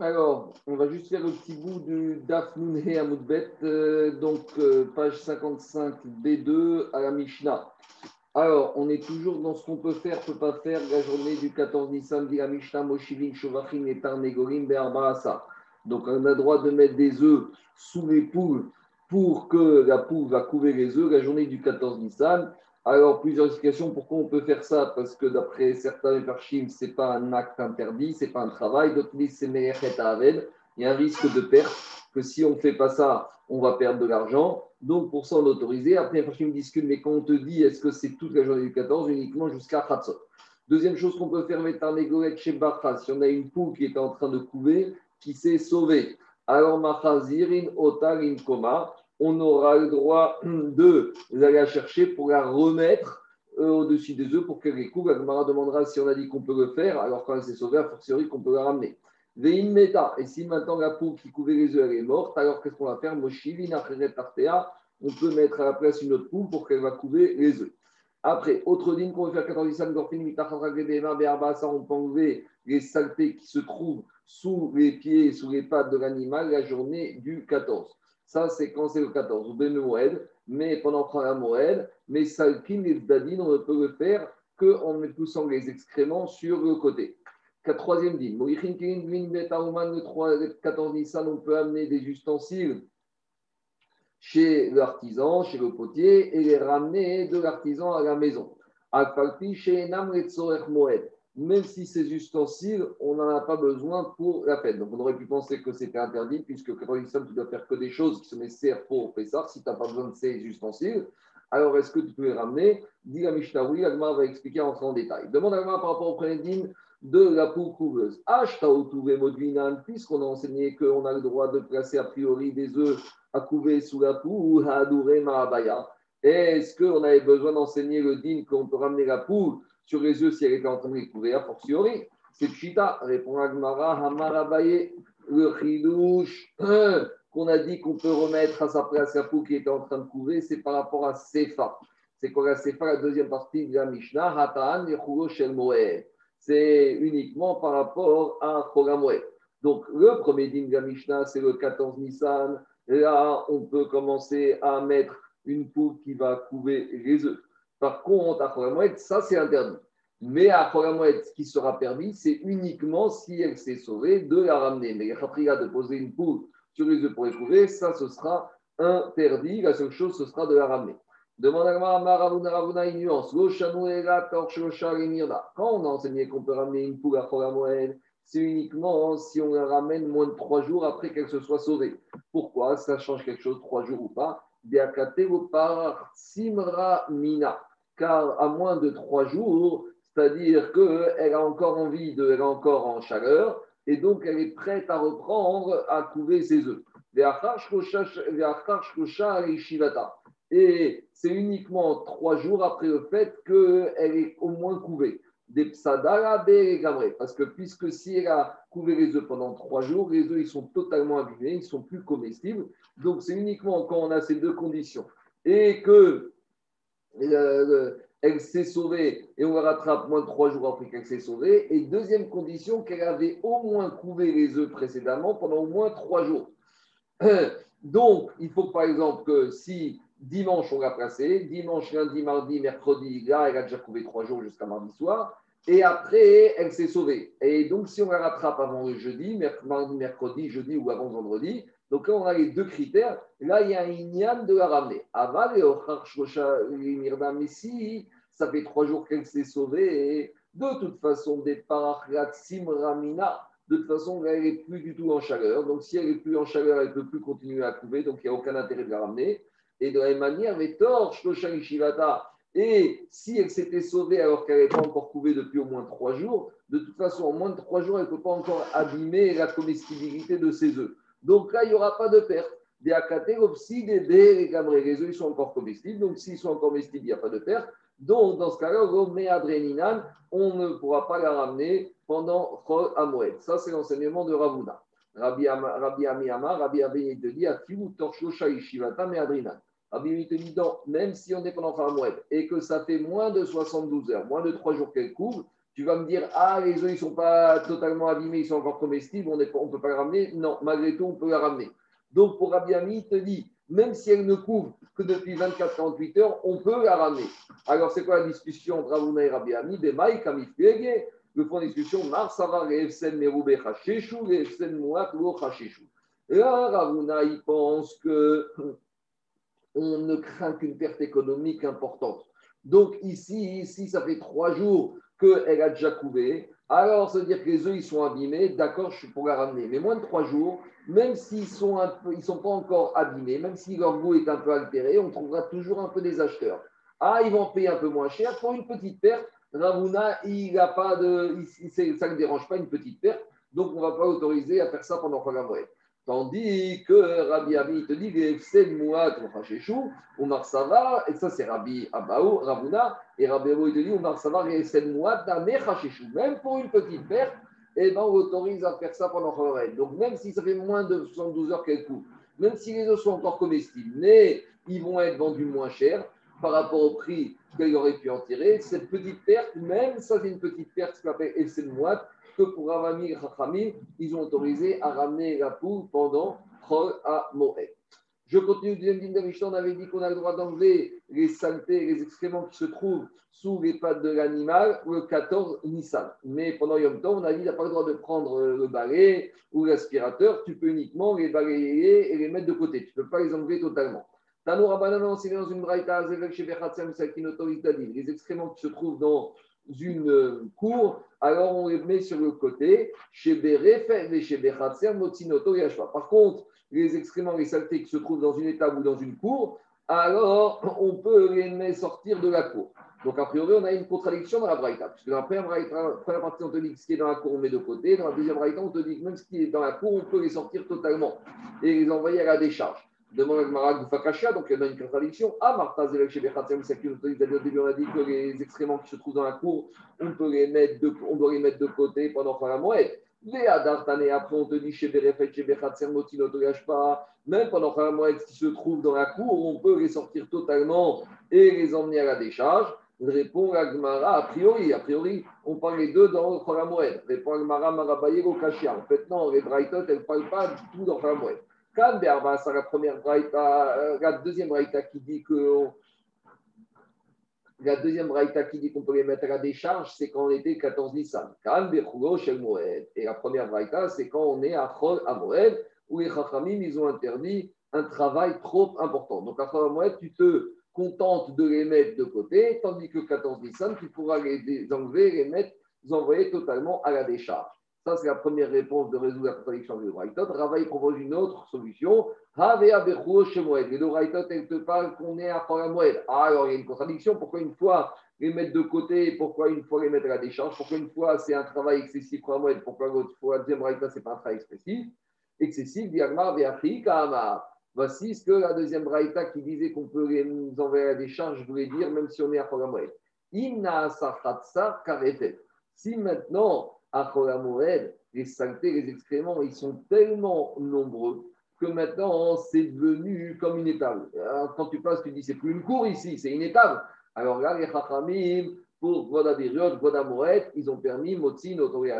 Alors, on va juste faire le petit bout du Daf Amoudbet, euh, donc euh, page 55 B2 à la Mishnah. Alors, on est toujours dans ce qu'on peut faire, peut pas faire la journée du 14 Nissan, dit la Mishnah, Moshivin, Shovachim et Tarnegorim, Be'arbaasa. Donc, on a droit de mettre des œufs sous les poules pour que la poule va couver les œufs la journée du 14 Nissan. Alors, plusieurs explications. Pourquoi on peut faire ça Parce que d'après certains Farshim, ce n'est pas un acte interdit, ce n'est pas un travail. D'autres disent c'est Merechet Aved. Il y a un risque de perte, que si on ne fait pas ça, on va perdre de l'argent. Donc, pour ça, on autorise. Après, les Farshim discutent, mais quand on te dit, est-ce que c'est toute la journée du 14 uniquement jusqu'à Khatsot Deuxième chose qu'on peut faire, mettre un chez Bachas. Si on a une poule qui est en train de couver, qui s'est sauvée. Alors, Machazirin, Otarin, Koma on aura le droit de la chercher pour la remettre euh, au-dessus des œufs pour qu'elle récouvre. La Gemara demandera si on a dit qu'on peut le faire, alors quand elle s'est sauvée, a fortiori qu'on peut la ramener. Vein meta. Et si maintenant la poule qui couvait les œufs, est morte, alors qu'est-ce qu'on va faire? On peut mettre à la place une autre poule pour qu'elle va couver les œufs. Après, autre digne qu'on veut faire 14 ça on peut enlever les saletés qui se trouvent sous les pieds, sous les pattes de l'animal la journée du 14. Ça, c'est quand c'est le 14, ou ben mais pendant la Moed, mais Salkin et Dadin, on ne peut le faire qu'en poussant les excréments sur le côté. Troisième dîme, le 14 Nissan, on peut amener des ustensiles chez l'artisan, chez le potier, et les ramener de l'artisan à la maison. Chez Moed même si ces ustensiles, on n'en a pas besoin pour la peine. Donc on aurait pu penser que c'était interdit, puisque quand tu dois faire que des choses qui sont nécessaires pour Pessah, si tu n'as pas besoin de ces ustensiles. Alors est-ce que tu peux les ramener? Dit la Mishnah, oui, Agmar va expliquer en en détail. Demande Agmar par rapport au prédine de la poule couveuse. puisqu'on a enseigné qu'on a le droit de placer a priori des œufs à couver sous la poule, Est-ce qu'on avait besoin d'enseigner le din qu'on peut ramener la poule sur les yeux si elle était en train de les couvrir, a fortiori. C'est Chita, répond Agmara, Hamarabaye, le chidouche qu'on a dit qu'on peut remettre à sa place la poule qui était en train de couver, c'est par rapport à Sefa. C'est quoi la Sefa, la deuxième partie de la Mishnah, Hatan, Shel C'est uniquement par rapport à Chogamoed. Donc, le premier din de la Mishnah, c'est le 14 Nissan. Là, on peut commencer à mettre une poule qui va couver les œufs. Par contre, à Cholamoued, ça c'est interdit. Mais à Cholamoued, ce qui sera permis, c'est uniquement si elle s'est sauvée de la ramener. Mais a de poser une poule sur les œufs pour les ça ce sera interdit. La seule chose, ce sera de la ramener. Demande à Maravuna Ravuna une nuance. Quand on a enseigné qu'on peut ramener une poule à Cholamoued, c'est uniquement si on la ramène moins de trois jours après qu'elle se soit sauvée. Pourquoi? Ça change quelque chose, trois jours ou pas? Car à moins de trois jours, c'est-à-dire qu'elle a encore envie de, elle est encore en chaleur, et donc elle est prête à reprendre à couver ses œufs. Et c'est uniquement trois jours après le fait qu'elle est au moins couvée. Des parce que puisque si elle a couvé les œufs pendant trois jours, les œufs ils sont totalement abîmés, ils sont plus comestibles. Donc c'est uniquement quand on a ces deux conditions et que euh, elle s'est sauvée et on la rattrape moins de trois jours après qu'elle s'est sauvée. Et deuxième condition, qu'elle avait au moins couvé les œufs précédemment pendant au moins trois jours. Donc, il faut par exemple que si dimanche on l'a placée, dimanche, lundi, mardi, mercredi, là, elle a déjà couvé trois jours jusqu'à mardi soir. Et après, elle s'est sauvée. Et donc, si on la rattrape avant le jeudi, mardi, mercredi, jeudi ou avant vendredi, donc là, on a les deux critères. Là, il y a un ignan de la ramener. Aval et mais si ça fait trois jours qu'elle s'est sauvée, et de toute façon, des Simramina, de toute façon, elle n'est plus du tout en chaleur. Donc, si elle n'est plus en chaleur, elle ne peut plus continuer à couver, donc il n'y a aucun intérêt de la ramener. Et de la même manière, les torches, et si elle s'était sauvée alors qu'elle n'avait pas encore couvé depuis au moins trois jours, de toute façon, en moins de trois jours, elle ne peut pas encore abîmer la comestibilité de ses œufs. Donc là, il n'y aura pas de perte. Des akatéropsides et des Les œufs, ils sont encore comestibles. Donc s'ils sont encore comestibles, il n'y a pas de perte. Donc dans ce cas-là, on ne pourra pas la ramener pendant Chol Amoued. Ça, c'est l'enseignement de Ravuna. Rabbi Amiyama, Rabbi Abiyah te dit, Akivu Torshosha Ishivata Meadrinan. Rabbi te dit, même si on est pendant Chol Amoued et que ça fait moins de 72 heures, moins de 3 jours qu'elle couvre, Tu vas me dire, ah, les œufs, ils ne sont pas totalement abîmés, ils sont encore comestibles, on ne peut pas les ramener. Non, malgré tout, on peut les ramener. Donc, pour Rabbi Ami, il te dit, même si elle ne couvre que depuis 24-48 heures, on peut la ramener. Alors, c'est quoi la discussion entre Ravuna et Rabbi Ami Des maïs, le point de discussion, Mar Savar et Efsen Meroube Chacheshu, et Efsen Mouat ou Chacheshu. Là, Ravuna, il pense que on ne craint qu'une perte économique importante. Donc, ici, ici, ça fait trois jours qu'elle a déjà couvé. Alors, ça veut dire que les œufs, ils sont abîmés. D'accord, je suis pour la ramener. Mais moins de trois jours, même s'ils sont un peu, ils sont pas encore abîmés, même si leur goût est un peu altéré, on trouvera toujours un peu des acheteurs. Ah, ils vont payer un peu moins cher pour une petite perte. Ravuna, il a pas de, ça ne dérange pas une petite perte, donc on ne va pas autoriser à faire ça pendant mois. Tandis que Rabbi Abi te dit Efsen Mouat Omar Sava, et ça c'est Rabbi Abaou, Ravuna, et Rabbi Abaou te dit Omar Sava, Efsen Mouat Même pour une petite perte, eh ben, on autorise à faire ça pendant Chorel. Donc même si ça fait moins de 72 heures qu'elle coupe, même si les os sont encore comestibles, mais ils vont être vendus moins cher par rapport au prix qu'elle aurait pu en tirer, cette petite perte, même ça c'est une petite perte, ce qu'on appelle Mouat, que pour Ravami Rachami, ils ont autorisé à ramener la poule pendant Chol à Moed. Je continue, deuxième ligne on avait dit qu'on a le droit d'enlever les saletés, les excréments qui se trouvent sous les pattes de l'animal le 14 Nissan. Mais pendant Yom Tov, on a dit qu'il n'a pas le droit de prendre le balai ou l'aspirateur, tu peux uniquement les balayer et les mettre de côté. Tu ne peux pas les enlever totalement. Tano Rabbanan, c'est dans une braïta, les excréments qui se trouvent dans une euh, cour, alors on les met sur le côté. Chez et chez Par contre, les excréments, les saletés qui se trouvent dans une étable ou dans une cour, alors on peut les sortir de la cour. Donc, a priori, on a une contradiction dans la braïta. Puisque dans la première, première partie, on te dit que ce qui est dans la cour, on met de côté. Dans la deuxième braïta, on te dit que même ce qui est dans la cour, on peut les sortir totalement et les envoyer à la décharge. Demande à Gmara Fakasha, donc il y a une contradiction. Ah, Martha Zelek chez début, on a dit que les excréments qui se trouvent dans la cour, on, peut les mettre on doit les mettre de côté pendant la moelle. Les Adartane, après on te dit chez Berefet, chez Bechatzer, pas. Même pendant la moelle qui se trouve dans la cour, on peut les sortir totalement et les emmener à la décharge. Répond la Gmara, a priori, a priori, on parle les deux dans moelle. Répond la Gmara, Marabaye, Kashia. En fait, non, les Braithot, elles ne parlent pas du tout dans la la première braïta, euh, deuxième braïta qui dit qu'on peut les mettre à la décharge, c'est quand on était 14 Nissan. Et la première braïta, c'est quand on est à Chol à Moed, où les Chachamim, ils ont interdit un travail trop important. Donc à Chol à Moed, tu te contentes de les mettre de côté, tandis que 14 Nissan, tu pourras les enlever, les mettre, les envoyer totalement à la décharge. Ça, c'est la première réponse de résoudre la contradiction de Braithot. Ravaï propose une autre solution. Et le elle te parle qu'on est à Moed. Ah, alors il y a une contradiction. Pourquoi une fois les mettre de côté? Pourquoi une fois les mettre à la décharge? Pourquoi une fois c'est un travail excessif pour Moed Pourquoi l'autre fois, la deuxième Braithot, ce n'est pas un travail excessif? Excessif, Diagmar, Voici ce que la deuxième Braïta qui disait qu'on peut les envoyer à la décharge voulait dire, même si on est à Moed. Inna Si maintenant à les saletés, les excréments, ils sont tellement nombreux que maintenant, c'est devenu comme une étable. quand tu passes, tu dis, c'est plus une cour ici, c'est une étable. Alors là, les Chachamim, pour Vodabiriot, Vodamoret, ils ont permis, Motsin, Otori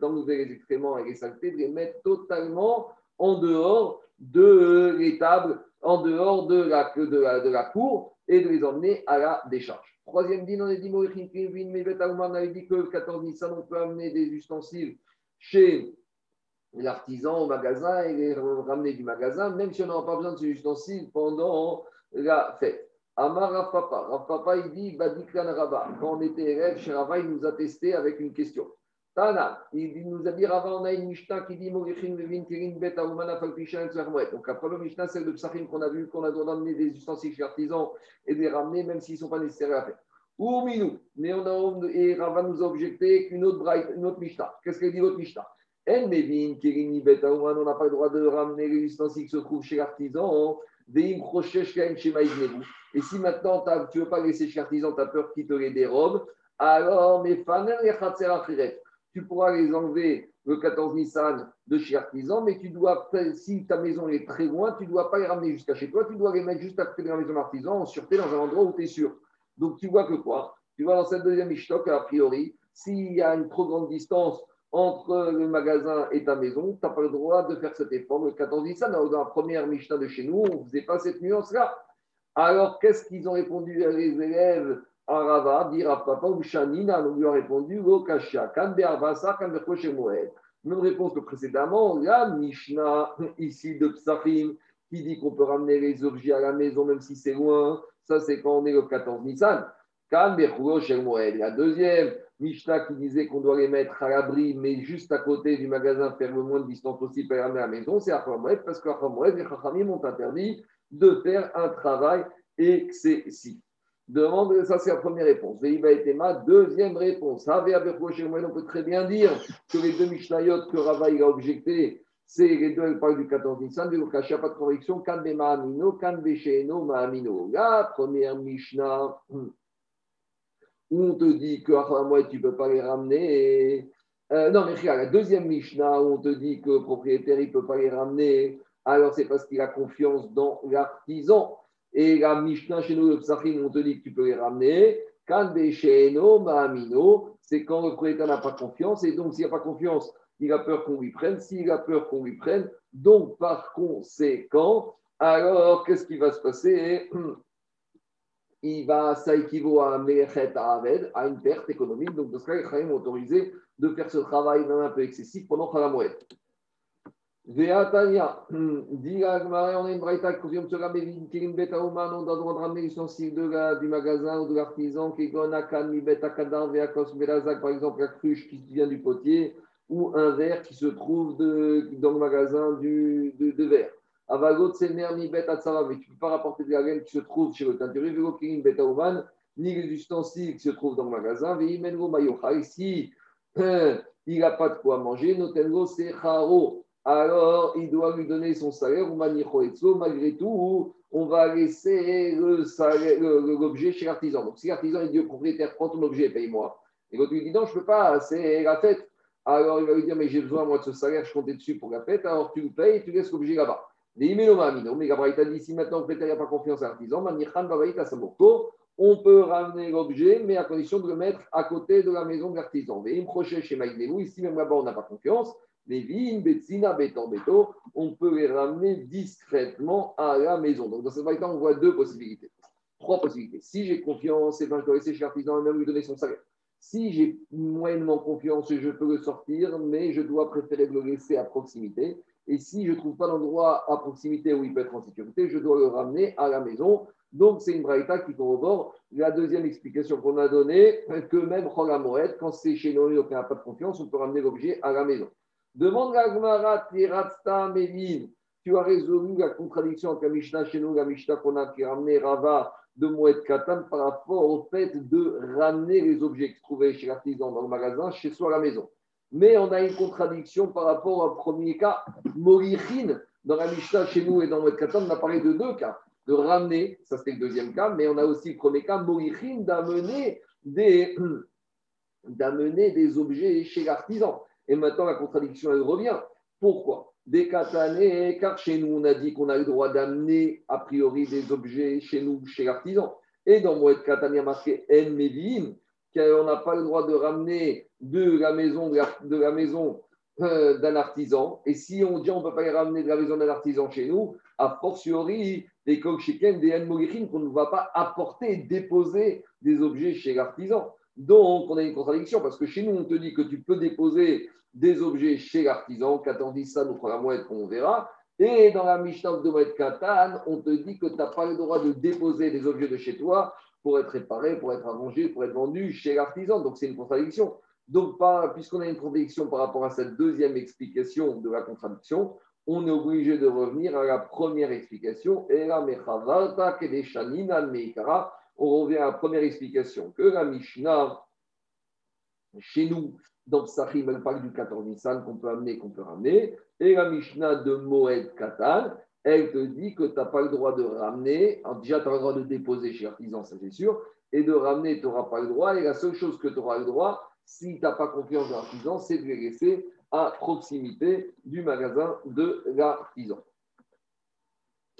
d'enlever les excréments et les saletés, de les mettre totalement en dehors de l'étable, en dehors de la, de la cour et de les emmener à la décharge. Troisième din, on a dit on avait dit que le 14 Nissan, on peut amener des ustensiles chez l'artisan au magasin et les ramener du magasin, même si on n'aura pas besoin de ces ustensiles pendant la fête. Amar Rav Papa, Papa, il dit Badiklan Rabba. Quand on était élève chez Rava, il nous a testé avec une question. Il nous a dit Rava, on a une Mishnah qui dit Morichin Levin Kirin Bet Aumana Falpishan Donc après le Mishnah, c'est le Psachim qu'on a vu, qu'on a droit d'amener des ustensiles chez l'artisan et de les ramener, même s'ils ne sont pas nécessaires à la fête. Ou Minou, mais on a, et Rava nous a objecté qu'une autre, autre Mishnah. Qu'est-ce qu'elle dit l'autre Mishnah? En Mevin Kirin Bet Aumana, on n'a pas le droit de ramener les ustensiles qui se trouvent chez l'artisan. Et si maintenant tu ne veux pas laisser chez l'artisan, tu as peur qu'il te les dérobe, alors, mais Fanel et tu pourras les enlever le 14 Nissan de chez Artisan, mais tu dois, si ta maison est très loin, tu ne dois pas les ramener jusqu'à chez toi, tu dois les mettre juste à côté de la maison d'artisan en sûreté dans un endroit où tu es sûr. Donc tu vois que quoi? Tu vois dans cette deuxième Mishtok, a priori, s'il y a une trop grande distance entre le magasin et ta maison, tu n'as pas le droit de faire cet effort. Le 14 Nissan, dans la première Mishnah de chez nous, on ne faisait pas cette nuance-là. Alors, qu'est-ce qu'ils ont répondu à les élèves à Rava, dire papa ou Shanina, on lui a répondu Lokasha, kan be'avasa, kan Même réponse que précédemment, la Mishnah ici de Psachim, qui dit qu'on peut ramener les objets à la maison même si c'est loin, ça c'est quand on est le 14 Nissan. Kan La deuxième, Mishnah qui disait qu'on doit les mettre à l'abri, mais juste à côté du magasin, faire le moins de distance possible pour les ramener à la maison, c'est Achamoued, parce qu'Achamoued, les Chachamim ont interdit de faire un travail excessif. Demande, ça c'est la première réponse. ma deuxième réponse. On peut très bien dire que les deux Mishnayot que Rava a objecté, c'est les deux, elles parlent du 14 Nissan, de Lokasha, pas de correction, Kan Ma'amino, Kan Ma'amino. La première Mishnah, où on te dit que tu ne peux pas les ramener. Euh, non, mais regarde, la deuxième Mishnah, où on te dit que le propriétaire, il ne peut pas les ramener, alors c'est parce qu'il a confiance dans l'artisan. Et la Mishnah chez nous, le Psachim, on te dit que tu peux les ramener. Quand Ma'amino, c'est quand le propriétaire n'a pas confiance. Et donc, s'il n'a pas confiance, il a peur qu'on lui prenne. S'il a peur qu'on lui prenne, donc par conséquent, alors qu'est-ce qui va se passer? Il va, ça équivaut à un à une perte économique. Donc, dans ce cas, les Khaïm autorisé de faire ce travail un peu excessif pendant Khalamoued. Veatania, dit on a une braïta qui confirme cela, mais Kirim Betaouman, on a droit de ramener l'ustensile du magasin ou de l'artisan, qui Kan, Mi Betakadar, Veakos Belazak, par exemple, la cruche qui vient du potier, ou un verre qui se trouve de, dans le magasin du, de, de verre. Avagot, c'est Mi Bet mais tu ne peux pas rapporter de la laine qui se trouve chez le teinturier, Vego Kirim Betaouman, ni les ustensiles qui se trouvent dans le magasin, Veimengo Mayocha. Ici, il n'a pas de quoi manger, Notengo, c'est Charo alors il doit lui donner son salaire, ou malgré tout, on va laisser l'objet chez l'artisan. Donc si l'artisan dit au propriétaire, prends ton objet, paye-moi. Et l'autre lui dit non, je ne peux pas, c'est la fête. Alors il va lui dire, mais j'ai besoin moi de ce salaire, je comptais dessus pour la fête, alors tu le payes tu laisses l'objet là-bas. Mais Gabriel t'a dit, si maintenant le propriétaire n'a pas confiance à l'artisan, on peut ramener l'objet, mais à condition de le mettre à côté de la maison de l'artisan. Mais il chez ici même là-bas on n'a pas confiance, les vignes, Betsina, Béton, Béto, on peut les ramener discrètement à la maison. Donc, dans ce cas on voit deux possibilités. Trois possibilités. Si j'ai confiance, et ben, je dois laisser chez l'artisan et même lui donner son salaire. Si j'ai moyennement confiance, je peux le sortir, mais je dois préférer le laisser à proximité. Et si je ne trouve pas l'endroit à proximité où il peut être en sécurité, je dois le ramener à la maison. Donc, c'est une braïta qui corrobore la deuxième explication qu'on a donnée, que même Moed, quand c'est chez nous, on n'a pas de confiance, on peut ramener l'objet à la maison. Demande la Gemara, tu as résolu la contradiction entre la Mishnah chez nous, la Mishnah qu'on a qui ramené Rava de Moed Katan par rapport au fait de ramener les objets qui se trouvaient chez l'artisan dans le magasin, chez soi à la maison. Mais on a une contradiction par rapport au premier cas, Morichin, dans la Mishnah chez nous et dans Moed Katan, on a parlé de deux cas. De ramener, ça c'était le deuxième cas, mais on a aussi le premier cas, Morichin, d'amener des, d'amener des objets chez l'artisan. Et maintenant, la contradiction, elle revient. Pourquoi? Des katanées, car chez nous, on a dit qu'on a le droit d'amener a priori des objets chez nous, chez l'artisan. Et dans Moed Katane, il a marqué En Medin, qu'on n'a pas le droit de ramener de la maison, de la, maison euh, d'un artisan. Et si on dit on ne peut pas les ramener de la maison d'un artisan chez nous, a fortiori des kokchiken, des En qu'on ne va pas apporter, déposer des objets chez l'artisan. Donc, on a une contradiction parce que chez nous, on te dit que tu peux déposer des objets chez l'artisan, qu'attendit ça, notre la moelle qu'on verra. Et dans la Mishnah de Moed Katan, on te dit que tu n'as pas le droit de déposer des objets de chez toi pour être réparés, pour être arrangés, pour être vendus chez l'artisan. Donc, c'est une contradiction. Donc, puisqu'on a une contradiction par rapport à cette deuxième explication de la contradiction, on est obligé de revenir à la première explication. Et la on revient à la première explication, que la Mishnah, chez nous, dans Psachim, elle parle du 14 Nissan qu'on peut amener, qu'on peut ramener, et la Mishnah de Moed Katan, elle te dit que tu n'as pas le droit de ramener, déjà tu as le droit de déposer chez l'artisan, ça c'est sûr, et de ramener, tu n'auras pas le droit, et la seule chose que tu auras le droit, si tu n'as pas confiance dans l'artisan, c'est de les laisser à proximité du magasin de l'artisan.